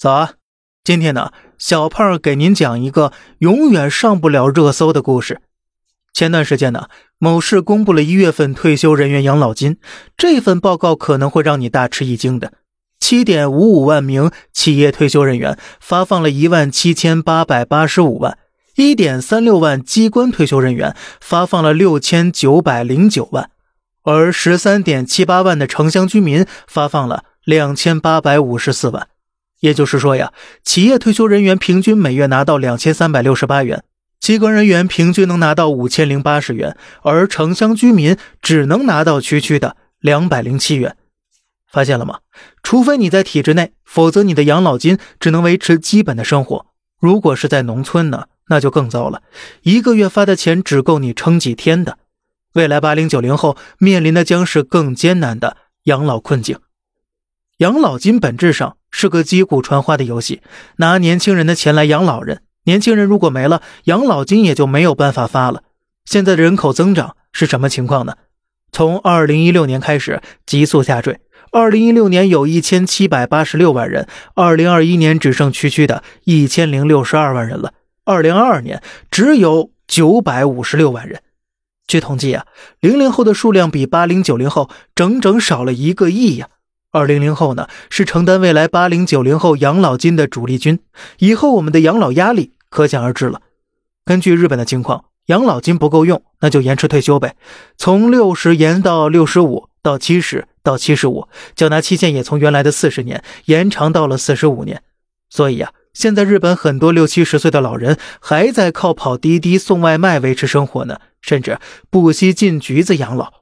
早啊！今天呢，小胖给您讲一个永远上不了热搜的故事。前段时间呢，某市公布了一月份退休人员养老金，这份报告可能会让你大吃一惊的：七点五五万名企业退休人员发放了一万七千八百八十五万，一点三六万机关退休人员发放了六千九百零九万，而十三点七八万的城乡居民发放了两千八百五十四万。也就是说呀，企业退休人员平均每月拿到两千三百六十八元，机关人员平均能拿到五千零八十元，而城乡居民只能拿到区区的两百零七元。发现了吗？除非你在体制内，否则你的养老金只能维持基本的生活。如果是在农村呢，那就更糟了，一个月发的钱只够你撑几天的。未来八零九零后面临的将是更艰难的养老困境。养老金本质上是个击鼓传花的游戏，拿年轻人的钱来养老人。年轻人如果没了，养老金也就没有办法发了。现在的人口增长是什么情况呢？从二零一六年开始急速下坠，二零一六年有一千七百八十六万人，二零二一年只剩区区的一千零六十二万人了，二零二二年只有九百五十六万人。据统计啊，零零后的数量比八零九零后整整少了一个亿呀。二零零后呢，是承担未来八零九零后养老金的主力军，以后我们的养老压力可想而知了。根据日本的情况，养老金不够用，那就延迟退休呗，从六十延到六十五到七十到七十五，缴纳期限也从原来的四十年延长到了四十五年。所以呀，现在日本很多六七十岁的老人还在靠跑滴滴送外卖维持生活呢，甚至不惜进局子养老。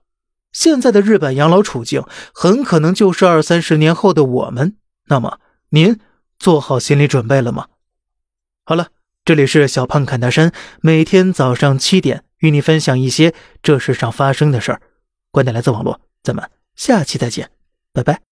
现在的日本养老处境很可能就是二三十年后的我们。那么，您做好心理准备了吗？好了，这里是小胖侃大山，每天早上七点与你分享一些这世上发生的事儿。观点来自网络，咱们下期再见，拜拜。